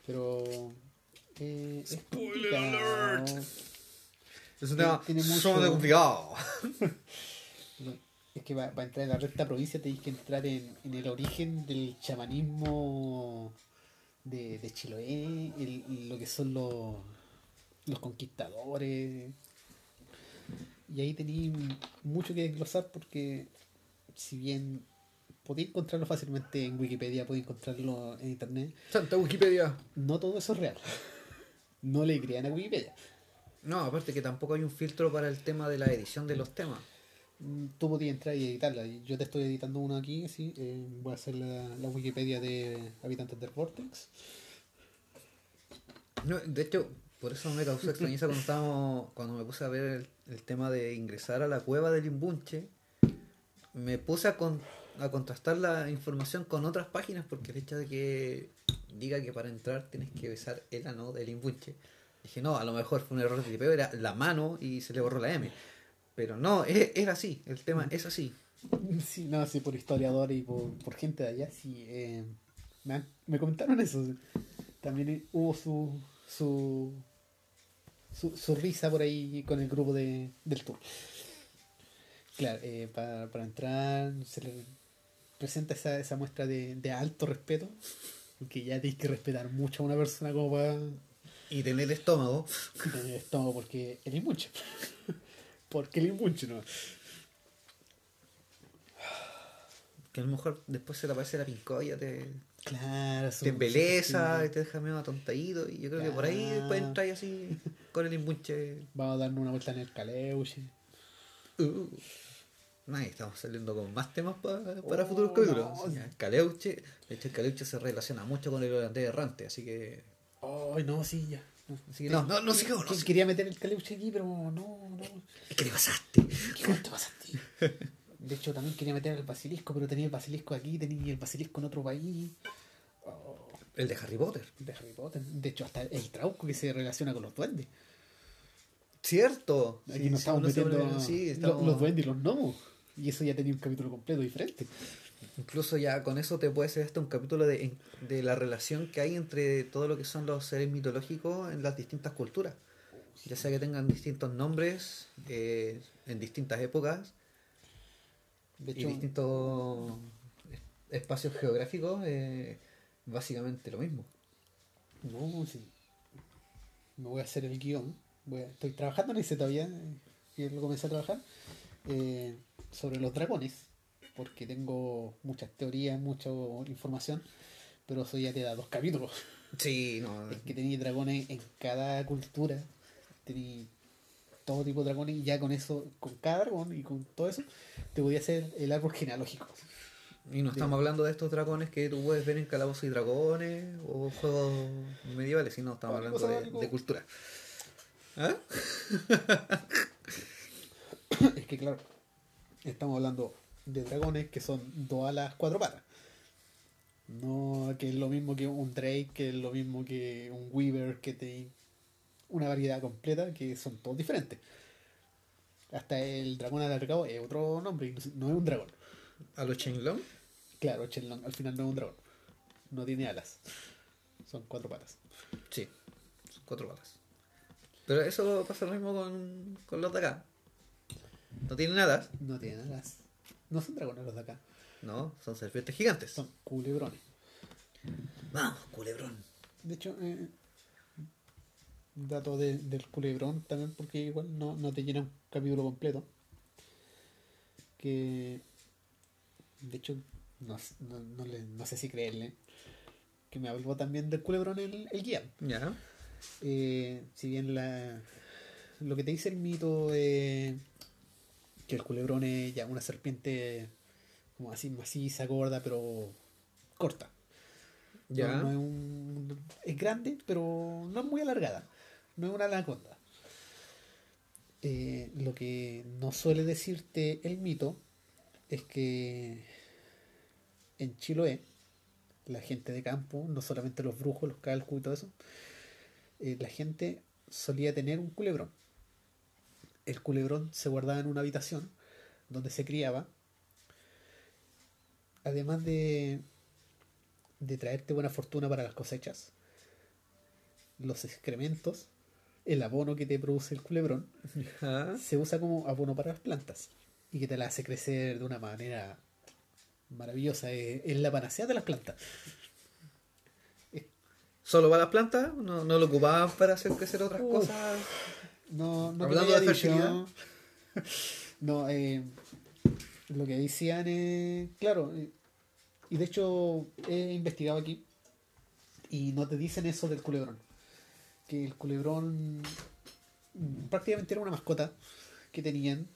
Pero. Eh, es Spoiler alert. Es un tema sumamente complicado. Es que para entrar en la recta provincia tenéis que entrar en, en el origen del chamanismo de, de Chiloé, el- lo que son los, los conquistadores. Y ahí tenéis mucho que desglosar porque si bien podéis encontrarlo fácilmente en Wikipedia, podéis encontrarlo en internet, Santa Wikipedia. no todo eso es real. No le crean a Wikipedia. No, aparte que tampoco hay un filtro para el tema de la edición de los temas. Tú podías entrar y editarla. Yo te estoy editando una aquí, sí. eh, voy a hacer la, la Wikipedia de habitantes del Vortex. No, de hecho, por eso me causó extrañeza cuando estábamos, cuando me puse a ver el, el tema de ingresar a la cueva del Imbunche, me puse a, con- a contrastar la información con otras páginas porque el hecho de que diga que para entrar tienes que besar el ano del Imbunche. Dije, no, a lo mejor fue un error de tipeo, era la mano y se le borró la M. Pero no, es- era así, el tema es así. Sí, no, sí, por historiadores y por, por gente de allá, sí. eh, me, han- me comentaron eso. También eh, hubo su, su, su, su risa por ahí con el grupo de, del tour. Claro, eh, para, para entrar se le presenta esa, esa muestra de, de alto respeto, porque ya tienes que respetar mucho a una persona como para Y tener estómago. el estómago, porque el imbuche. Porque el imbuche no. Que a lo mejor después se te aparece la pincoya, te, Claro, te embeleza y te deja medio atontadito. Y yo creo que por ahí Ah. después entras así con el imbunche. Vamos a darnos una vuelta en el caleuche. Uh. Estamos saliendo con más temas pa- para Oh, futuros capítulos. no. Caleuche, de hecho el Caleuche se relaciona mucho con el holandés errante, así que. Ay, no, sí, ya. Así que no, no, no sigamos, no Que-. Quería meter el caleuche aquí, pero no, no. ¿Qué le pasaste? ¿Qué te pasa a ti? De hecho, también quería meter el basilisco, pero tenía el basilisco aquí, tenía el basilisco en otro país. Oh, El de Harry Potter. de Harry Potter. De hecho, hasta el trauco que se relaciona con los duendes. Cierto. Aquí Sí, nos estamos metiendo pone- sí, lo- estamos- los duendes y los gnomos. Y eso ya tenía un capítulo completo diferente. Incluso ya con eso te puede ser hasta un capítulo de, de la relación que hay entre todo lo que son los seres mitológicos en las distintas culturas. Ya sea que tengan distintos nombres eh, en distintas épocas De y distintos es- espacios geográficos, eh, básicamente lo mismo. no, sí. Me voy a hacer el guion. Voy a- estoy trabajando en ese todavía. eh, Y lo comencé a trabajar. eh, sobre los dragones. Porque tengo muchas teorías, mucha información. Pero eso ya te da dos capítulos. Sí, no. Es que tenéis dragones en cada cultura. Tenéis todo tipo de dragones. Y ya con eso, con cada dragón y con todo eso, te voy a hacer el árbol genealógico. Y no estamos hablando de estos dragones que tú puedes ver en Calabozos y Dragones o juegos medievales, sino estamos hablando de, de cultura. ¿Ah? es que claro, estamos hablando de dragones que son dos alas, cuatro patas. No que es lo mismo que un Drake, que es lo mismo que un Weaver, que te una variedad completa que son todos diferentes. Hasta el dragón alargado es otro nombre, no es- un dragón. A los Shenlong. Claro, Shenlong al final no es un dragón. No tiene alas. Son cuatro patas. Sí, son cuatro patas. Pero eso pasa lo mismo con, con los de acá. No tienen alas, No tienen alas. No son dragones los de acá. no, son serpientes gigantes. Son culebrones. Vamos, culebrón. De hecho, eh, dato de- del culebrón también, porque igual no, no te llena un capítulo completo. Que, de hecho, no, no, no le- no sé si creerle, que me habló también del culebrón el, el guía. Ya. Eh, si bien la, lo que te dice el mito de que el culebrón es ya una serpiente como así maciza, gorda, pero corta. Ya. No, no es, un, es grande, pero no es muy alargada. No es una anaconda. Eh, lo que no suele decirte el mito es que en Chiloé, la gente de campo, no solamente los brujos, los calcos y todo eso, eh, la gente solía tener un culebrón. El culebrón se guardaba en una habitación donde se criaba. Además de, de traerte buena fortuna para las cosechas, los excrementos, el abono que te produce el culebrón, Ya. se usa como abono para las plantas y que te la hace crecer de una manera maravillosa. Es, es la panacea de las plantas. ¿Solo para las plantas? ¿No, no lo ocupaban para hacer crecer otras cosas? No, no Hablando de fertilidad. No, eh, lo que decían es. Claro, eh, y de hecho he investigado aquí y no te dicen eso del culebrón. Que el culebrón prácticamente era una mascota que tenían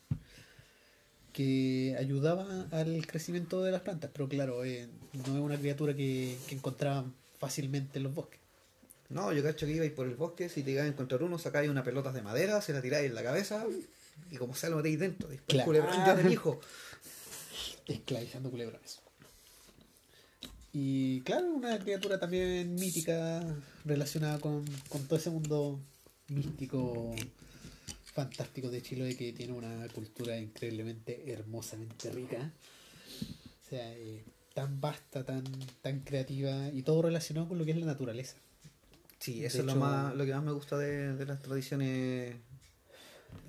que ayudaba al crecimiento de las plantas, pero claro, eh, no es una criatura que, que encontraban fácilmente en los bosques. No, yo cacho que ibais por el bosque, si te ibas a encontrar uno, sacáis una pelota de madera, se la tiráis en la cabeza y como sea lo metéis dentro. Después Claro. culebrón mi hijo. esclavizando culebrones. Y claro, una criatura también mítica relacionada con, con todo ese mundo místico, fantástico de Chile que tiene una cultura increíblemente hermosamente rica. O sea, eh, tan vasta, tan, tan creativa y todo relacionado con lo que es la naturaleza. Sí, De eso es lo, más, lo que más me gusta de, de las tradiciones,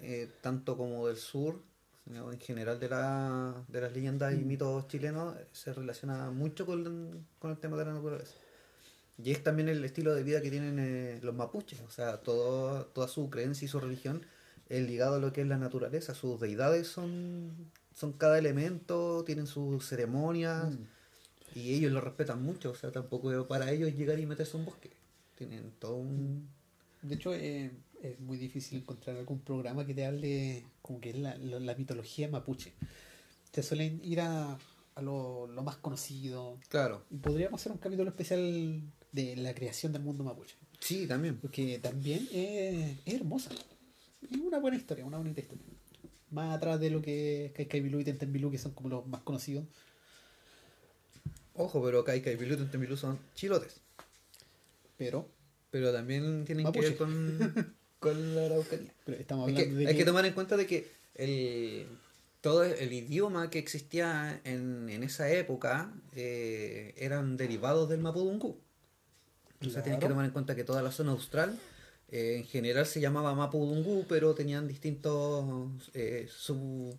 eh, tanto como del sur, en general de, la, de las leyendas y Mm. mitos chilenos, se relaciona mucho con, con el tema de la naturaleza. Y es también el estilo de vida que tienen eh, los mapuches, o sea, todo, toda su creencia y su religión es ligado a lo que es la naturaleza, sus deidades son, son cada elemento, tienen sus ceremonias. Mm. Y ellos lo respetan mucho, o sea, tampoco para ellos llegar y meterse a un bosque. Tienen todo un... De hecho, eh, es muy difícil encontrar algún programa que te hable como que es la, la- la mitología mapuche. Te suelen ir a, a lo, lo más conocido. Claro. Y podríamos hacer un capítulo especial de la creación del mundo mapuche. Sí, también. Porque también es, es hermosa. Es una buena historia, una bonita historia. Más atrás de lo que es Kaikaibilú y Tentembilú, que son como los más conocidos. Ojo, pero Kaika y Pilu y Tembilú son chilotes. Pero, pero también tienen Mapuche. que ver con, con la Araucanía. pero estamos Es hablando que, de hay que tomar en cuenta de que el, todo el idioma que existía en, en esa época eh, eran derivados del mapudungú. O sea, tienes que Claro. tomar en cuenta que toda la zona austral eh, en general se llamaba mapudungú, pero tenían distintos eh, sub,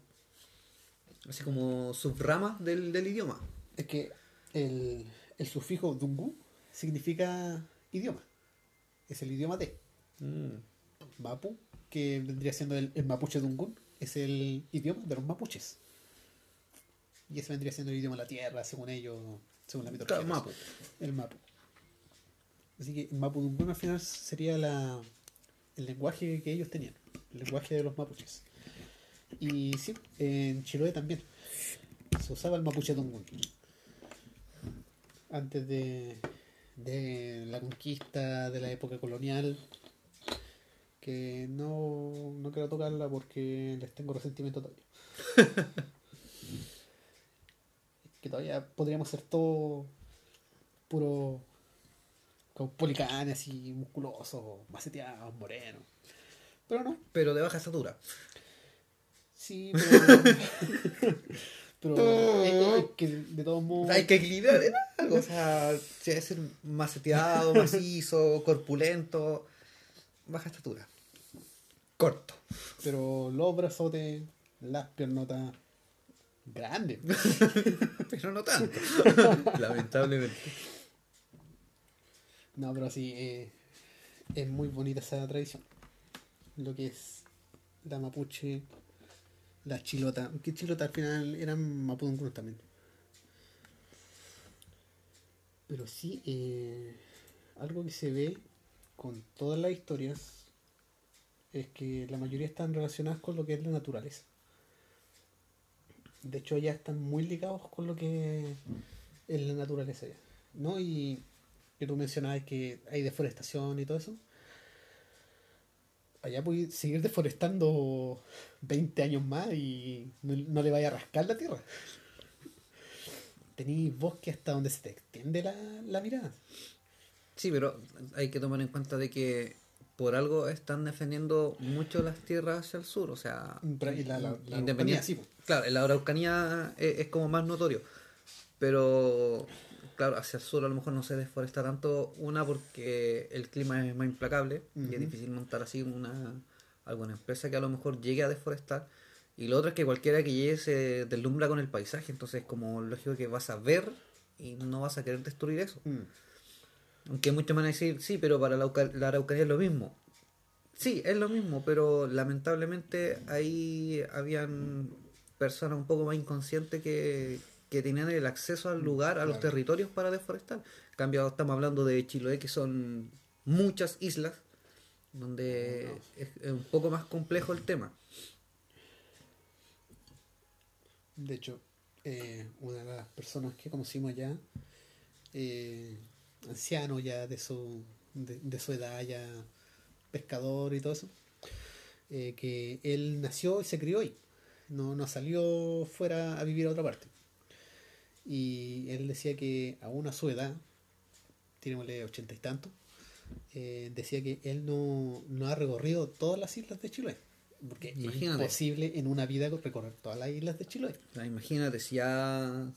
así como subramas del, del idioma. Es que el, el sufijo dungu significa idioma. Es el idioma de Mapu, que vendría siendo el, el mapuche dungun, es el idioma de los mapuches. Y ese vendría siendo el idioma de la tierra, según ellos, según la mitología. Claro, mapu. El mapu. Así que el mapu dungun al final sería la, el lenguaje que ellos tenían, el lenguaje de los mapuches. Y sí, en Chiloé también se usaba el mapuche dungun. Antes de, de la conquista, de la época colonial, que no, no quiero tocarla porque les tengo resentimiento todavía. que todavía podríamos ser todo puro caupolicán así musculosos, maceteados, morenos. Pero no, Pero de baja estatura. sí, pero. pero es- es que de todos modos. Hay que equilibrar en algo. O sea, si debe ser maceteado, macizo, corpulento. Baja estatura. Corto. Pero los brazotes, las piernotas grandes. Pero no tanto. Lamentablemente. No, pero sí, eh, es muy bonita esa tradición. Lo que es la mapuche, la chilota. Que chilota al final eran mapudungunos también. Pero sí, eh, algo que se ve con todas las historias es que la mayoría están relacionadas con lo que es la naturaleza. De hecho, ya están muy ligados con lo que es la naturaleza. ¿No? Y que tú mencionabas que hay deforestación y todo eso. Allá puedes seguir deforestando 20 años más y no, no le vaya a rascar la tierra. Tenéis bosque hasta donde se te extiende la, la mirada. Sí, pero hay que tomar en cuenta de que por algo están defendiendo mucho las tierras hacia el sur. O sea, y la- la- la independiente- sí. Claro, en la Araucanía es, es como más notorio. Pero, claro, hacia el sur a lo mejor no se deforesta tanto. Una, porque el clima es más implacable y es difícil montar así una alguna empresa que a lo mejor llegue a deforestar. Y lo otro es que cualquiera que llegue se deslumbra con el paisaje. Entonces, es como lógico que vas a ver y no vas a querer destruir eso. Mm. Aunque muchos van a decir, sí, pero para la, la Araucanía es lo mismo. Sí, es lo mismo, pero lamentablemente ahí habían personas un poco más inconscientes que, que tenían el acceso al lugar, a los Claro. territorios para deforestar. En cambio, estamos hablando de Chiloé, que son muchas islas, donde es, es un poco más complejo el tema. De hecho, eh, una de las personas que conocimos allá, eh, anciano ya de su, de, de su edad, ya pescador y todo eso, eh, que él nació y se crió ahí, no, no salió fuera a vivir a otra parte. Y él decía que aún a su edad, tirémosle ochenta y tanto, eh, decía que él no, no ha recorrido todas las islas de Chile. Porque Imagínate. es imposible en una vida recorrer todas las islas de Chile. O sea, imagínate, si ya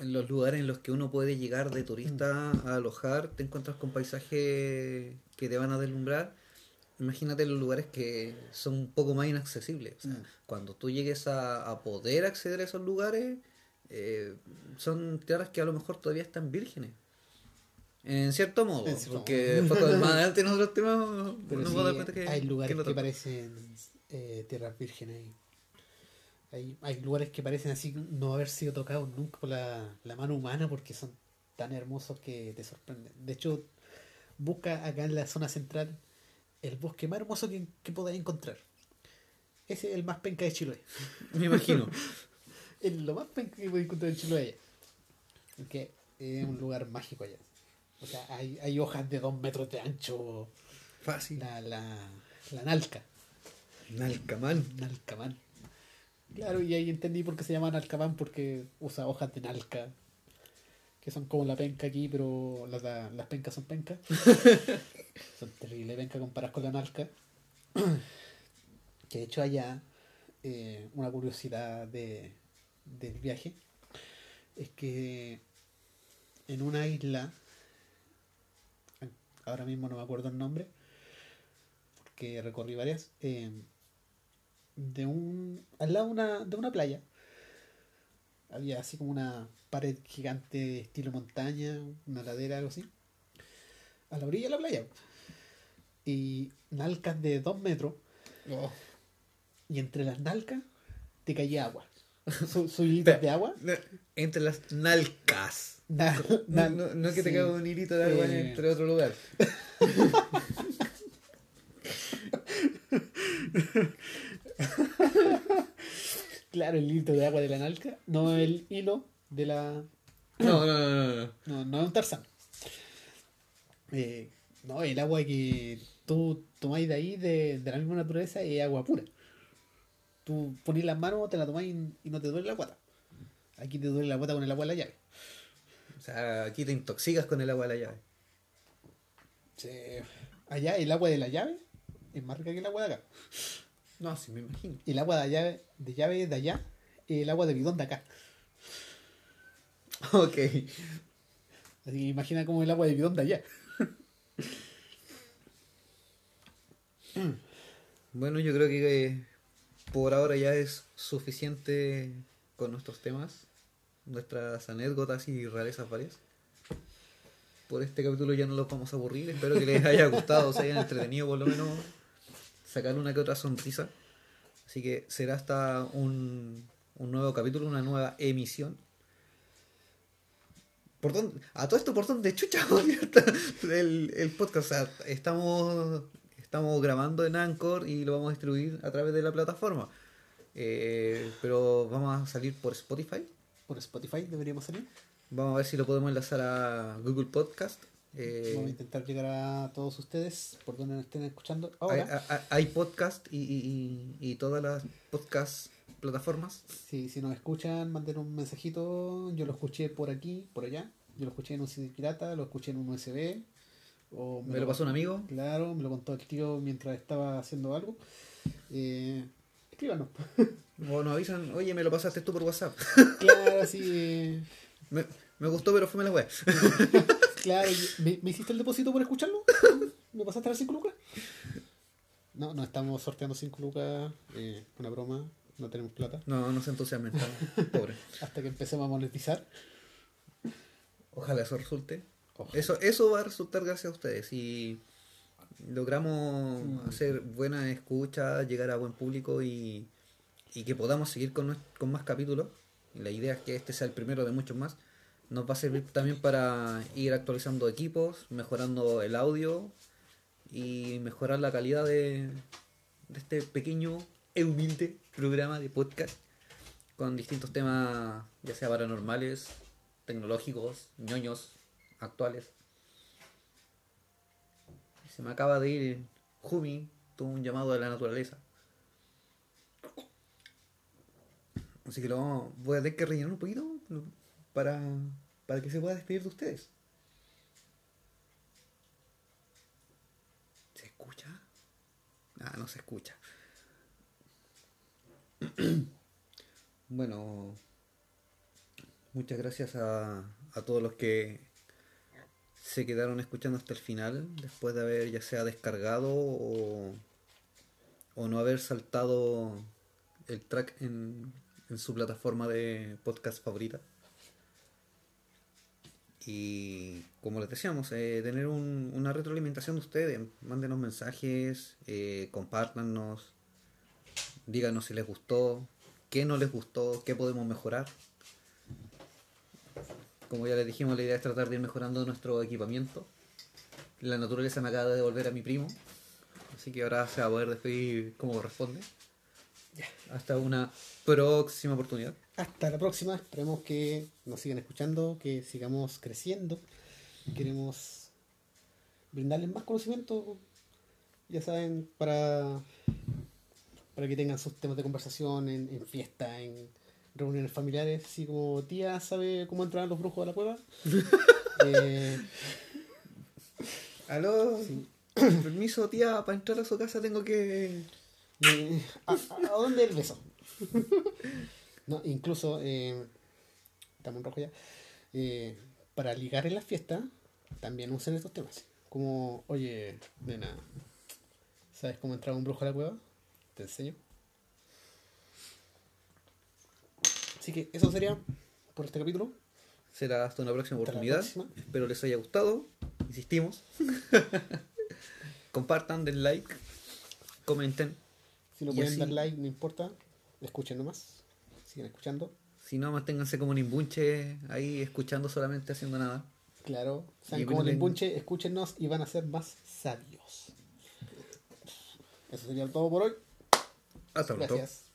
en los lugares en los que uno puede llegar de turista a alojar, te encuentras con paisajes que te van a deslumbrar. Imagínate los lugares que son un poco más inaccesibles. O sea, Mm. cuando tú llegues a, a poder acceder a esos lugares, eh, son tierras que a lo mejor todavía están vírgenes. En cierto modo, En cierto porque más adelante en otros temas Pero nos sí, vamos a dar cuenta que hay lugares que, parecen eh, tierras vírgenes. Hay, hay lugares que parecen así no haber sido tocados nunca por la, la mano humana porque son tan hermosos que te sorprenden. De hecho, busca acá en la zona central el bosque más hermoso que, que podáis encontrar. Ese es el más penca de Chiloé. Me imagino. Es lo más penca que podéis encontrar en Chiloé. Porque es un lugar mágico allá. O sea, hay, hay hojas de dos metros de ancho. Fácil. La, la, la nalca. Nalcamán. Nalcamán. Claro, y ahí entendí por qué se llama Nalcamán, porque usa hojas de nalca. que son como la penca aquí, pero las, las pencas son pencas. son terribles pencas comparadas con la nalca. que de hecho allá, eh, una curiosidad de, del viaje, es que en una isla, ahora mismo no me acuerdo el nombre, porque recorrí varias, eh, de un, al lado de una, de una playa, había así como una pared gigante estilo montaña, una ladera, algo así, a la orilla de la playa. Y nalcas de dos metros. Oh. Y entre las nalcas te caía agua. Su, su hilito de agua. Entre las nalcas. Na- No, na- no, no es que te sí. caiga un hilito de agua Sí. entre otro lugar. Claro, el hilito de agua de la nalca, no el hilo de la. No, no, no, no. no. No, no es un tarzán. Eh, no, el agua que tú tomáis de ahí, de, de la misma naturaleza, es agua pura. Tú ponís las manos, te la tomáis y, y no te duele la guata. Aquí te duele la guata con el agua de la llave. O sea, aquí te intoxicas con el agua de la llave. Sí. Allá el agua de la llave es más rica que el agua de acá. No, sí, me imagino. El agua de llave de, llave de allá el agua de bidón de acá. Ok. Así que imagina como el agua de bidón de allá. Bueno, yo creo que eh, por ahora ya es suficiente con nuestros temas, nuestras anécdotas y rarezas varias. Por este capítulo ya no los vamos a aburrir, espero que les haya gustado, se hayan entretenido por lo menos, sacar una que otra sonrisa. Así que será hasta un, un nuevo capítulo, una nueva emisión. ¿Por dónde? A todo esto, ¿por dónde chucha el, el podcast? O sea, estamos, estamos grabando en Anchor y lo vamos a distribuir a través de la plataforma. Eh, pero vamos a salir por Spotify. Por Spotify deberíamos salir. Vamos a ver si lo podemos enlazar a Google Podcast. Eh, Vamos a intentar llegar a todos ustedes por donde nos estén escuchando ahora. hay- hay podcast y, y- y- y todas las podcast plataformas. Si, si nos escuchan, manden un mensajito. Yo lo escuché por aquí, por allá. Yo lo escuché en un CD pirata, lo escuché en un USB. O Me lo pasó un amigo. Claro, me lo contó el tío mientras estaba haciendo algo. Eh, escríbanos. O nos avisan, oye, me lo pasaste tú por WhatsApp. claro, así. Me, me gustó, pero fue la web. Claro, ¿me, me hiciste el depósito por escucharlo? ¿Me pasaste las 5 lucas? No, no estamos sorteando 5 lucas. Eh, una broma, no tenemos plata. No, no se entusiasmen, pobres. Hasta que empecemos a monetizar. Ojalá eso resulte. Eso, eso va a resultar gracias a ustedes. Si logramos Mm. hacer buena escucha, llegar a buen público y, y que podamos seguir con, con más capítulos, la idea es que este sea el primero de muchos más, nos va a servir también para ir actualizando equipos, mejorando el audio y mejorar la calidad de, de este pequeño e humilde programa de podcast con distintos temas, ya sea paranormales, tecnológicos, ñoños, actuales. Se me acaba de ir Jumi, tuvo un llamado de la naturaleza. Así que lo voy a tener que rellenar un poquito para, para que se pueda despedir de ustedes. ¿Se escucha? Ah, no se escucha. bueno, muchas gracias a, a todos los que se quedaron escuchando hasta el final, después de haber ya sea descargado o, o no haber saltado el track en, en su plataforma de podcast favorita. Y como les decíamos, eh, tener un- una retroalimentación de ustedes. Mándenos mensajes, eh, compártanos, díganos si les gustó, qué no les gustó, qué podemos mejorar. Como ya les dijimos, la idea es tratar de ir mejorando nuestro equipamiento. La naturaleza me acaba de devolver a mi primo, así que ahora se va a poder despedir como corresponde. Hasta una próxima oportunidad. Hasta la próxima. Esperemos que nos sigan escuchando, que sigamos creciendo. Queremos brindarles más conocimiento, ya saben, para, para que tengan sus temas de conversación en, en fiesta, en reuniones familiares, así como tía sabe cómo entrar los brujos a la cueva. Eh, Aló, permiso tía, para entrar a su casa tengo que... eh, ¿a, a- a dónde el beso? no, incluso, eh, estamos en rojo ya, eh, para ligar en las fiestas, también usan estos temas. Como, oye, nena, ¿sabes cómo entrar un brujo a la cueva? Te enseño. Así que eso sería por este capítulo. Será hasta una próxima Hasta oportunidad. próxima. Espero les haya gustado. Insistimos. Compartan, den like, comenten. Si no pueden así- dar like, no importa. Escuchen nomás. Sigan escuchando. Si no, manténganse como un imbunche ahí escuchando solamente haciendo nada. Claro. Y como embunche, escúchenos y van a ser más sabios. Eso sería todo por hoy. Hasta pronto. Gracias.